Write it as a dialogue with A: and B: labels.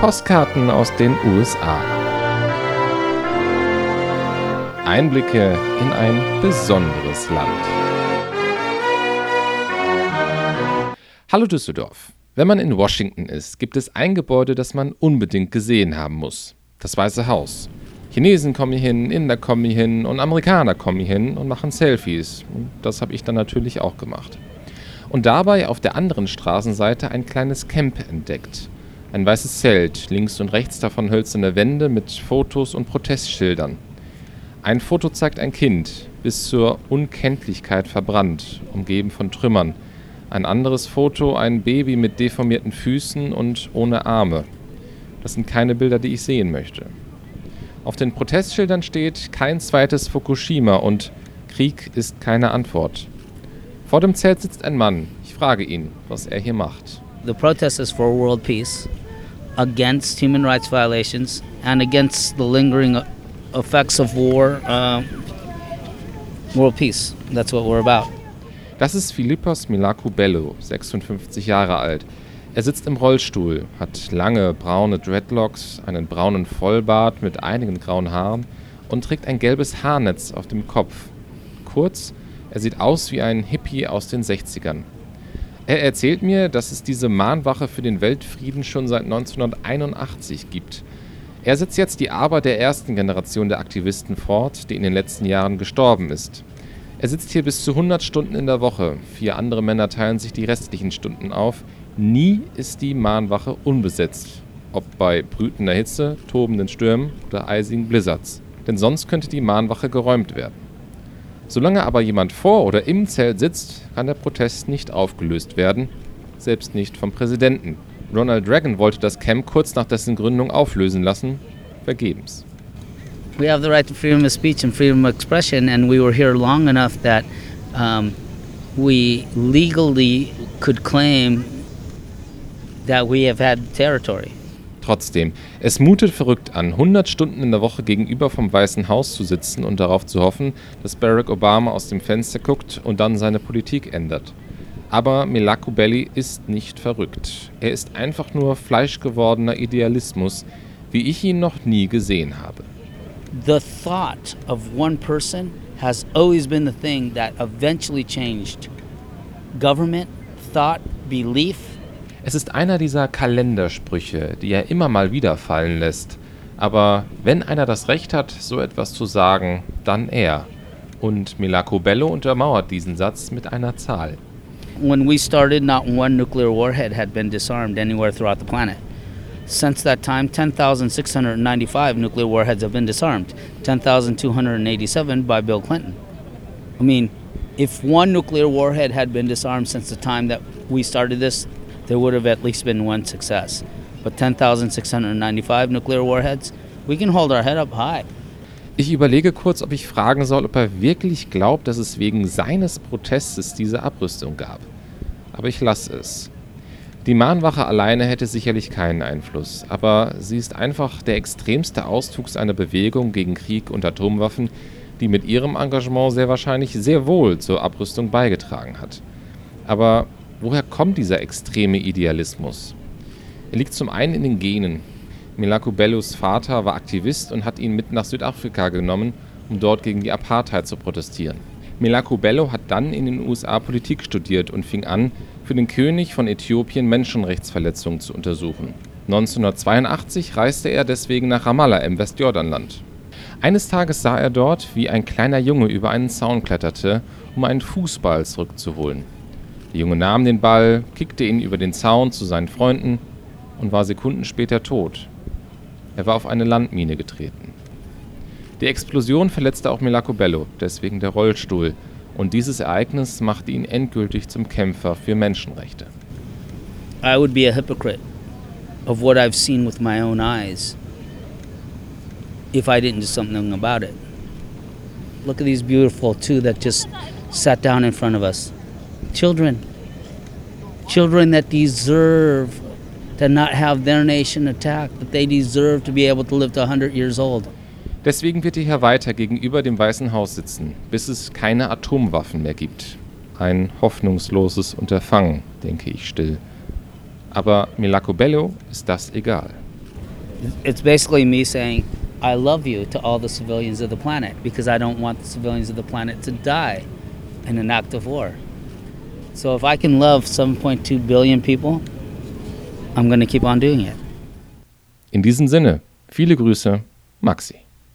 A: Postkarten aus den USA. Einblicke in ein besonderes Land. Hallo Düsseldorf. Wenn man in Washington ist, gibt es ein Gebäude, das man unbedingt gesehen haben muss. Das Weiße Haus. Chinesen kommen hier hin, Inder kommen hier hin und Amerikaner kommen hier hin und machen Selfies. Und das habe ich dann natürlich auch gemacht. Und dabei auf der anderen Straßenseite ein kleines Camp entdeckt. Ein weißes Zelt, links und rechts davon hölzerne Wände mit Fotos und Protestschildern. Ein Foto zeigt ein Kind, bis zur Unkenntlichkeit verbrannt, umgeben von Trümmern. Ein anderes Foto ein Baby mit deformierten Füßen und ohne Arme. Das sind keine Bilder, die ich sehen möchte. Auf den Protestschildern steht kein zweites Fukushima und Krieg ist keine Antwort. Vor dem Zelt sitzt ein Mann. Ich frage ihn, was er hier macht.
B: The protest is for world peace, against human rights violations, and against the lingering effects of war. Uh, world peace. That's what we're about.
A: Das ist Philippos Milacubello, 56 Jahre alt. Er sitzt im Rollstuhl, hat lange braune Dreadlocks, einen braunen Vollbart mit einigen grauen Haaren und trägt ein gelbes Haarnetz auf dem Kopf. Kurz, er sieht aus wie ein Hippie aus den 60ern. Er erzählt mir, dass es diese Mahnwache für den Weltfrieden schon seit 1981 gibt. Er setzt jetzt die Arbeit der ersten Generation der Aktivisten fort, die in den letzten Jahren gestorben ist. Er sitzt hier bis zu 100 Stunden in der Woche. Vier andere Männer teilen sich die restlichen Stunden auf. Nie ist die Mahnwache unbesetzt. Ob bei brütender Hitze, tobenden Stürmen oder eisigen Blizzards. Denn sonst könnte die Mahnwache geräumt werden. Solange aber jemand vor oder im Zelt sitzt, kann der Protest nicht aufgelöst werden, selbst nicht vom Präsidenten. Ronald Reagan wollte das Camp kurz nach dessen Gründung auflösen lassen, vergebens.
B: We have the right to freedom of speech and freedom of expression, and we were here long enough that um, we legally could claim that we have had territory.
A: Trotzdem, es mutet verrückt an, 100 Stunden in der Woche gegenüber vom Weißen Haus zu sitzen und darauf zu hoffen, dass Barack Obama aus dem Fenster guckt und dann seine Politik ändert. Aber Melaku Belli ist nicht verrückt. Er ist einfach nur fleischgewordener Idealismus, wie ich ihn noch nie gesehen habe.
B: The thought of one person has always been the thing that eventually changed government, thought, belief,
A: Es ist einer dieser Kalendersprüche, die er immer mal wieder fallen lässt. Aber wenn einer das Recht hat, so etwas zu sagen, dann er. Und Milako Bello untermauert diesen Satz mit einer Zahl.
B: when we started, not one nuclear warhead had been disarmed anywhere throughout the planet. Since that time, 10,695 nuclear warheads have been disarmed, 10,287 by Bill Clinton. I mean, if one nuclear warhead had been disarmed since the time that we started this, there would have at least been one success. But 10,695 nuclear warheads, we can hold our head up high.
A: Ich überlege kurz, ob ich fragen soll, ob er wirklich glaubt, dass es wegen seines Protestes diese Abrüstung gab. Aber ich lasse es. Die Mahnwache alleine hätte sicherlich keinen Einfluss, aber sie ist einfach der extremste Ausdruck einer Bewegung gegen Krieg und Atomwaffen, die mit ihrem Engagement sehr wahrscheinlich sehr wohl zur Abrüstung beigetragen hat. Aber woher kommt dieser extreme Idealismus? Er liegt zum einen in den Genen. Milako Bellos Vater war Aktivist und hat ihn mit nach Südafrika genommen, um dort gegen die Apartheid zu protestieren. Milako Bello hat dann in den USA Politik studiert und fing an, für den König von Äthiopien Menschenrechtsverletzungen zu untersuchen. 1982 reiste er deswegen nach Ramallah im Westjordanland. Eines Tages sah er dort, wie ein kleiner Junge über einen Zaun kletterte, um einen Fußball zurückzuholen. Der Junge nahm den Ball, kickte ihn über den Zaun zu seinen Freunden und war Sekunden später tot. Er war auf eine Landmine getreten. Die Explosion verletzte auch Milako Bello, deswegen der Rollstuhl, und dieses Ereignis machte ihn endgültig zum Kämpfer für Menschenrechte.
B: I would be a hypocrite of what I've seen with my own eyes if I didn't do something about it. Look at these beautiful two that just sat down in front of us. Children. Children that deserve to not have their nation attacked, but they deserve to be able to live to 100 years old.
A: Deswegen wird er hier weiter gegenüber dem Weißen Haus sitzen, bis es keine Atomwaffen mehr gibt. Ein hoffnungsloses Unterfangen, denke ich still. Aber Milako Bello ist das egal.
B: It's basically me saying, I love you to all the civilians of the planet because I don't want the civilians of the planet to die in an act of war. So if I can love 7.2 billion people, I'm going to keep on doing it.
A: In diesem Sinne, viele Grüße, Maxi.